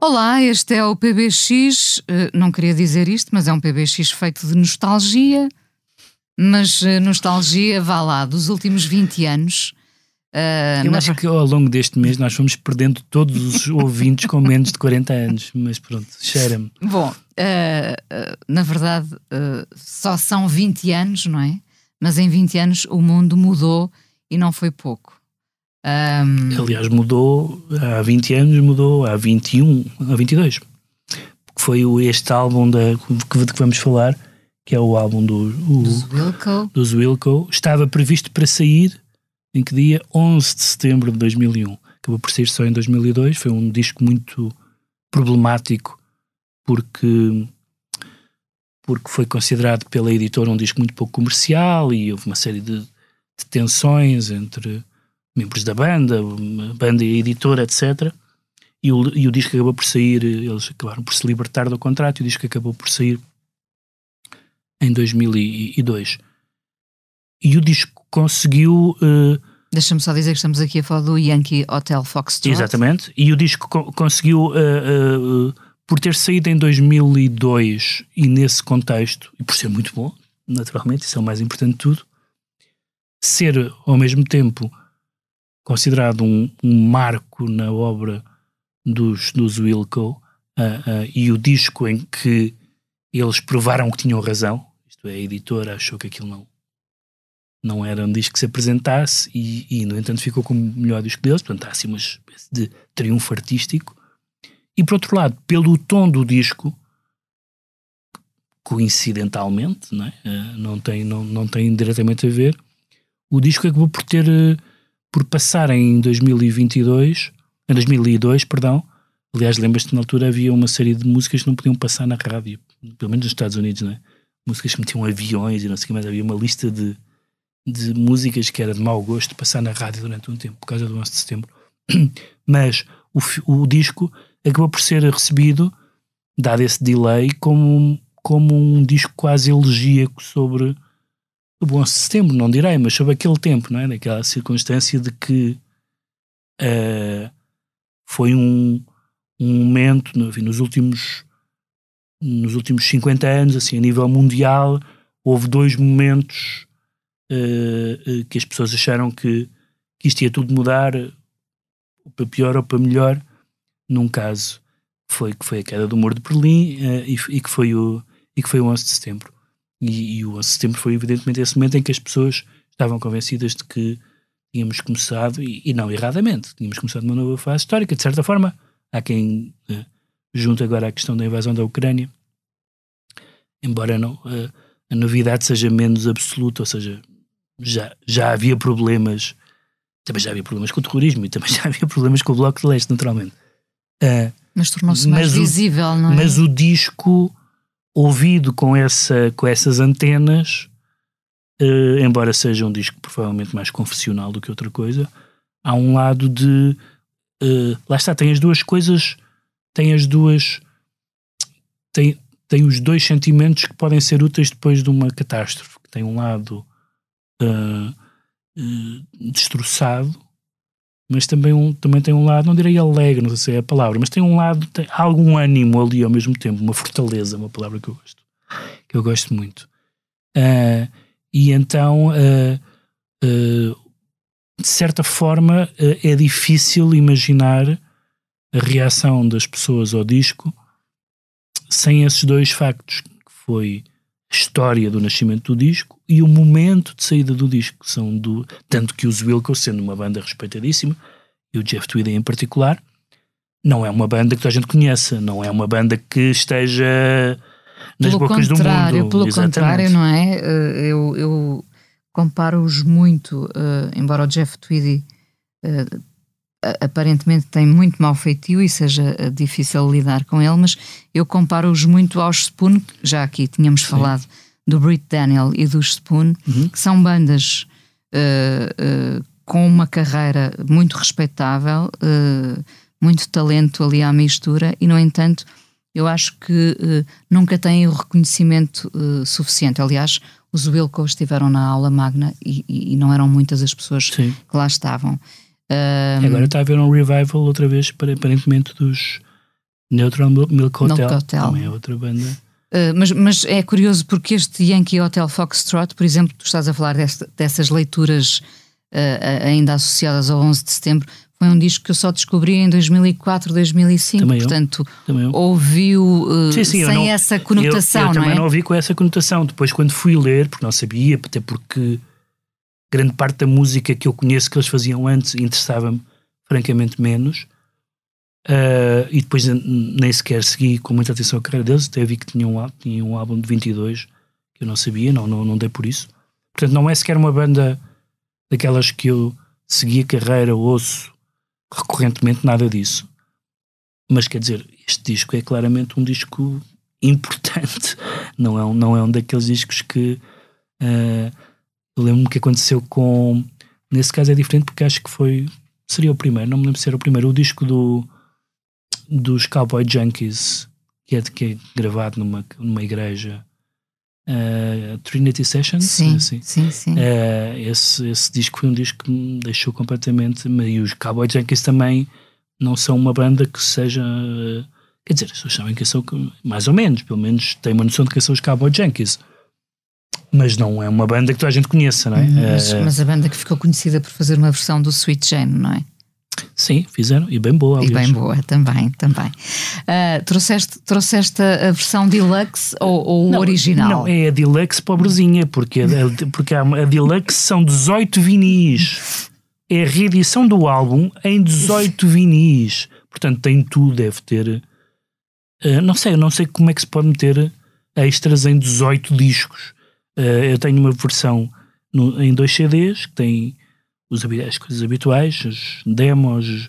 Olá, este é o PBX. Uh, não queria dizer isto, mas é um PBX feito de nostalgia. Mas uh, nostalgia, vá lá, dos últimos 20 anos. Uh, Eu acho que ao longo deste mês nós fomos perdendo todos os ouvintes com menos de 40 anos, mas pronto, cheira-me. Bom, na verdade, só são 20 anos, não é? Mas em 20 anos o mundo mudou e não foi pouco. Um... Aliás, mudou há 20 anos, mudou há 21, há 22. Que foi este álbum da, que, de que vamos falar, que é o álbum do, o, dos, Wilco. dos Wilco. Estava previsto para sair em que dia? 11 de setembro de 2001. Acabou por sair só em 2002. Foi um disco muito problemático porque porque foi considerado pela editora um disco muito pouco comercial e houve uma série de, de tensões entre membros da banda, banda e editora, etc. E o, e o disco acabou por sair, eles acabaram por se libertar do contrato e o disco acabou por sair em 2002. E o disco conseguiu. Uh, Deixa-me só dizer que estamos aqui a falar do Yankee Hotel Foxtrot. Exatamente. E o disco co conseguiu, uh, uh, por ter saído em 2002 e nesse contexto, e por ser muito bom, naturalmente, isso é o mais importante de tudo, ser ao mesmo tempo considerado um, um marco na obra dos, dos Wilco uh, uh, e o disco em que eles provaram que tinham razão, isto é, a editora achou que aquilo não, não era um disco que se apresentasse e, e no entanto ficou como o melhor disco deles, portanto há assim uma espécie de triunfo artístico. E por outro lado, pelo tom do disco, coincidentalmente, não, é? uh, não, tem, não, não tem diretamente a ver, o disco acabou por ter por passar em 2022, em 2002, perdão, aliás, lembras-te na altura havia uma série de músicas que não podiam passar na rádio, pelo menos nos Estados Unidos, não é? Músicas que metiam aviões e não sei o que mais, havia uma lista de, de músicas que era de mau gosto passar na rádio durante um tempo, por causa do 11 de setembro. Mas o, o disco acabou por ser recebido, dado esse delay, como, como um disco quase elegíaco sobre o bom setembro, não direi, mas sobre aquele tempo, não é? Naquela circunstância de que uh, foi um, um momento, enfim, nos últimos nos últimos 50 anos, assim, a nível mundial, houve dois momentos uh, que as pessoas acharam que, que isto ia tudo mudar, para pior ou para melhor. Num caso, foi que foi a queda do muro de Berlim uh, e, e, que foi o, e que foi o 11 de setembro. E, e o 11 de setembro foi evidentemente esse momento em que as pessoas estavam convencidas de que tínhamos começado, e, e não erradamente, tínhamos começado uma nova fase histórica. De certa forma, há quem uh, junte agora a questão da invasão da Ucrânia, embora não, uh, a novidade seja menos absoluta, ou seja, já, já havia problemas, também já havia problemas com o terrorismo e também já havia problemas com o Bloco de Leste, naturalmente. Uh, mas tornou-se mais visível, não é? Mas o disco ouvido com, essa, com essas antenas, uh, embora seja um disco provavelmente mais confessional do que outra coisa, há um lado de. Uh, lá está, tem as duas coisas, tem as duas. Tem, tem os dois sentimentos que podem ser úteis depois de uma catástrofe. Tem um lado uh, destroçado mas também, um, também tem um lado, não direi alegre, não sei se é a palavra, mas tem um lado, tem algum ânimo ali ao mesmo tempo, uma fortaleza, uma palavra que eu gosto, que eu gosto muito. Uh, e então, uh, uh, de certa forma, é difícil imaginar a reação das pessoas ao disco sem esses dois factos, que foi história do nascimento do disco e o momento de saída do disco, são do, tanto que os Wilco, sendo uma banda respeitadíssima, e o Jeff Tweedy em particular, não é uma banda que toda a gente conheça, não é uma banda que esteja nas pelo bocas do mundo. Pelo contrário, não é? Eh, eu, eu comparo-os muito, uh, embora o Jeff Tweedy a- aparentemente têm muito mau feitio e seja eh, difícil lidar com ele, mas eu comparo-os muito aos Spoon, já aqui tínhamos falado do Brit Daniel e dos Spoon, que são bandas eh, eh, com uma carreira muito respeitável, eh, muito talento ali à mistura, e no entanto eu acho que nunca têm o reconhecimento suficiente. Aliás, os Wilco estiveram na aula magna e, e- e não eram muitas as pessoas Sim. que lá estavam. Ah, Agora está a haver um revival outra vez, para- aparentemente, dos Neutral Mil- Milk Hotel. Milk Hotel. Também é outra banda. Uh, mas, mas é curioso porque este Yankee Hotel Foxtrot, por exemplo, tu estás a falar dessas leituras uh, ainda associadas ao 11 de setembro, foi um disco que eu só descobri em 2004, 2005. Também. Portanto, eu. ouviu uh, Sim, sim, eu sem não- essa conotação, eu, eu não também é? não ouvi com essa conotação. Depois, quando fui ler, porque não sabia, até porque grande parte da música que eu conheço que eles faziam antes interessava-me francamente menos. Ah, e depois nem sequer segui com muita atenção a carreira deles, até vi que tinham um, tinham um álbum de 22 que eu não sabia, não, não, não dei por isso. Portanto, não é sequer uma banda daquelas que eu segui a carreira, ouço recorrentemente, nada disso. Mas quer dizer, este disco é claramente um disco importante, não é um, não é um daqueles discos que eu lembro-me que aconteceu com. Nesse caso é diferente porque acho que foi. Seria o primeiro, não me lembro se era o primeiro, o disco do, dos Cowboy Junkies, que é, que é gravado numa, numa igreja. ah, Trinity Sessions, Sim, assim. sim, sim. Eh, esse, esse disco foi um disco que me deixou completamente. E os Cowboy Junkies também não são uma banda que seja. Quer dizer, as pessoas sabem quem são, mais ou menos, pelo menos têm uma noção de quem são os Cowboy Junkies. Mas não é uma banda que toda a gente conheça, não é? Mas, Eh, mas a banda que ficou conhecida por fazer uma versão do Sweet Jane, não é? Sim, fizeram, e bem boa, E aliás. bem boa também, também. Ah, trouxeste, trouxeste a versão deluxe ou, ou o original? Não, é a Deluxe pobrezinha, porque, a, porque a, a Deluxe são 18 vinis. É a reedição do álbum em 18 vinis. Portanto, tem tudo, deve ter. eh, não sei, eu não sei como é que se pode meter extras em 18 discos. Eh, eu tenho uma versão no- em dois CDs que tem os, as coisas habituais, os demos,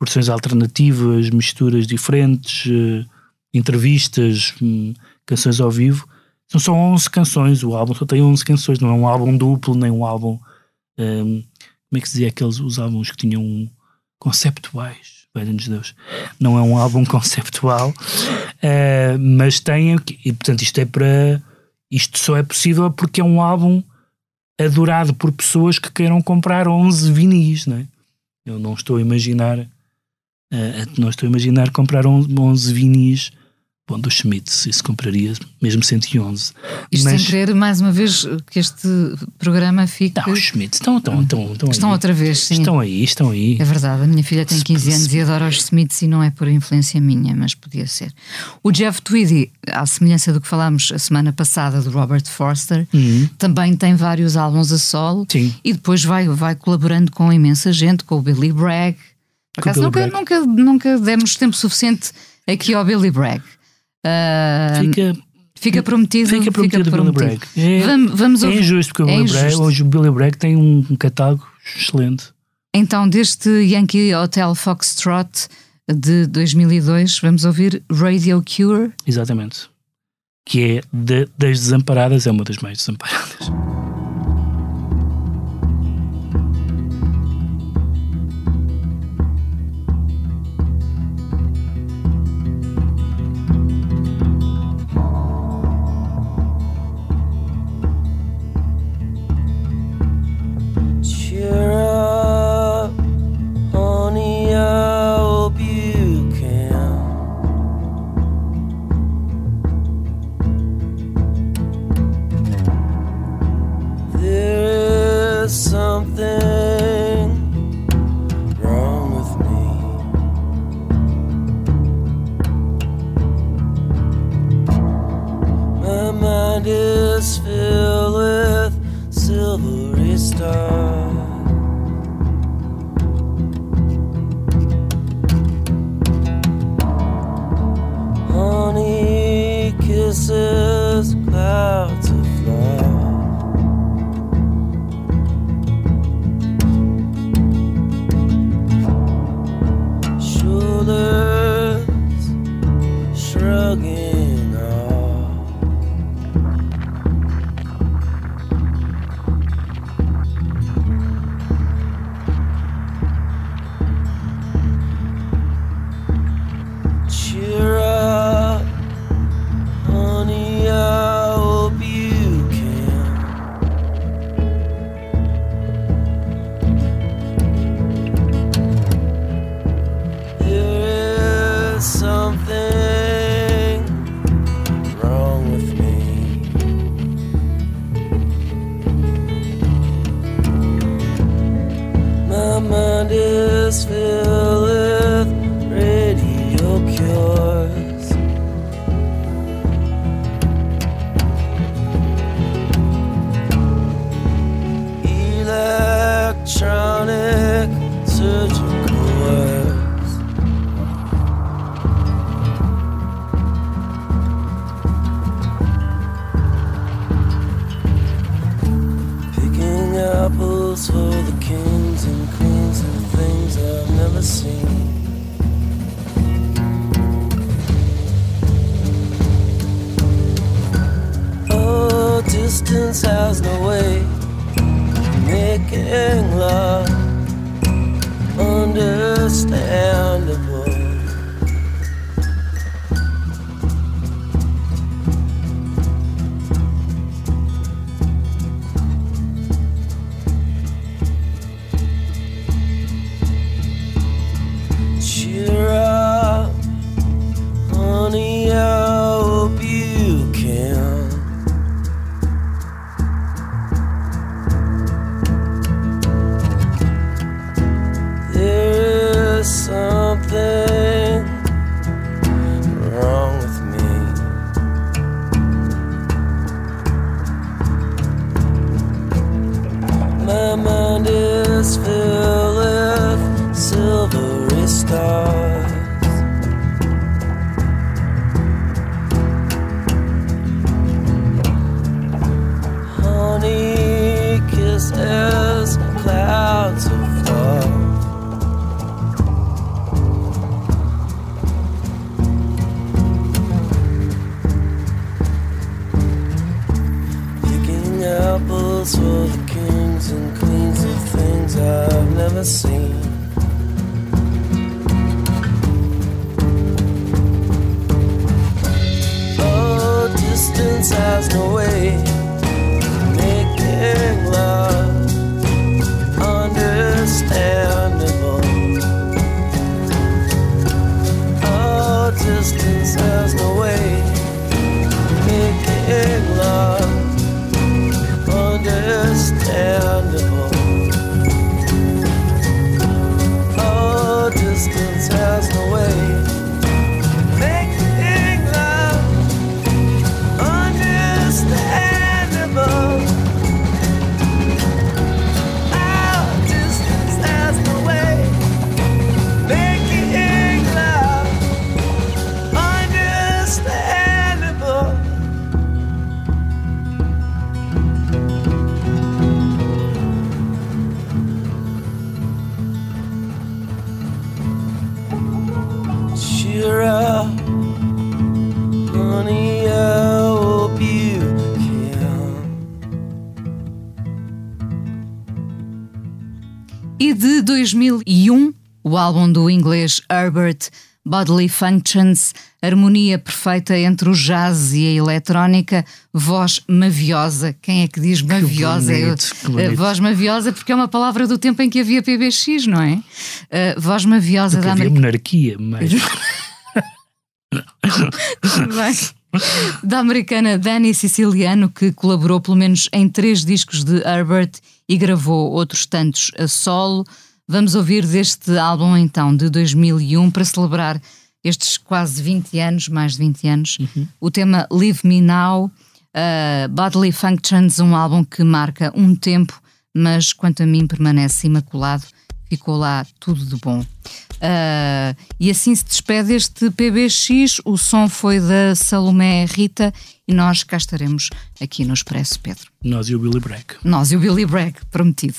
versões alternativas, misturas diferentes, eh, entrevistas, hum, canções ao vivo. São só 11 canções, o álbum só tem 11 canções, não é um álbum duplo, nem um álbum. hum, como é que se dizia aqueles os álbuns que tinham conceptuais? Valha-nos Deus. Não é um álbum conceptual, eh, mas tem. E portanto, isto é para. Isto só é possível porque é um álbum adorado por pessoas que queiram comprar 11 vinis, não é? Eu não estou a imaginar. eh, não estou a imaginar comprar 11, 11 vinis. Bom, dos Schmitz, isso compraria mesmo 111. Isto mas, sem querer, mais uma vez, que este programa fique. Não, os Schmitz estão, estão, estão, estão, Estão aí. outra vez, sim. Estão aí, estão aí. É verdade, a minha filha tem Se- 15 anos e adora os Smiths e não é por influência minha, mas podia ser. O Jeff Tweedy, à semelhança do que falámos a semana passada do Robert Forster, Uhum. também tem vários álbuns a solo Sim. e depois vai, vai colaborando com imensa gente, com o Billy Bragg. Por acaso nunca, nunca, nunca demos tempo suficiente aqui ao Billy Bragg. Ah, Fica, fica prometido. fica prometido o Billy Bragg. É, Vamos, vamos é injusto, porque o É Billy Bragg, injusto. hoje o Billy Bragg tem um, um catálogo excelente. Então, deste Yankee Hotel Foxtrot de 2002, vamos ouvir Radio Cure. Exatamente. Que é de- das desamparadas, é uma das mais desamparadas. again. this distance has no way of making love understandable. Never seen. Álbum do inglês Herbert Bodily Functions, harmonia perfeita entre o jazz e a eletrónica, voz maviosa. Quem é que diz maviosa? bonito, que bonito. Eh, voz maviosa, porque é uma palavra do tempo em que havia PBX, não é? Eh, voz maviosa Porque da América. monarquia, mas Bem, da americana Dani Siciliano, que colaborou pelo menos em três discos de Herbert e gravou outros tantos a solo. Vamos ouvir deste álbum então, de 2001, para celebrar estes quase 20 anos, mais de 20 anos, o tema Leave Me Now, uh, Bodily Functions, um álbum que marca um tempo, mas quanto a mim permanece imaculado, ficou lá tudo de bom. Uh, e assim se despede este PBX. O som foi da Salomé Rita e nós cá estaremos aqui no Expresso, Pedro. nós e o Billy Bragg. Nós e o Billy Bragg, prometido.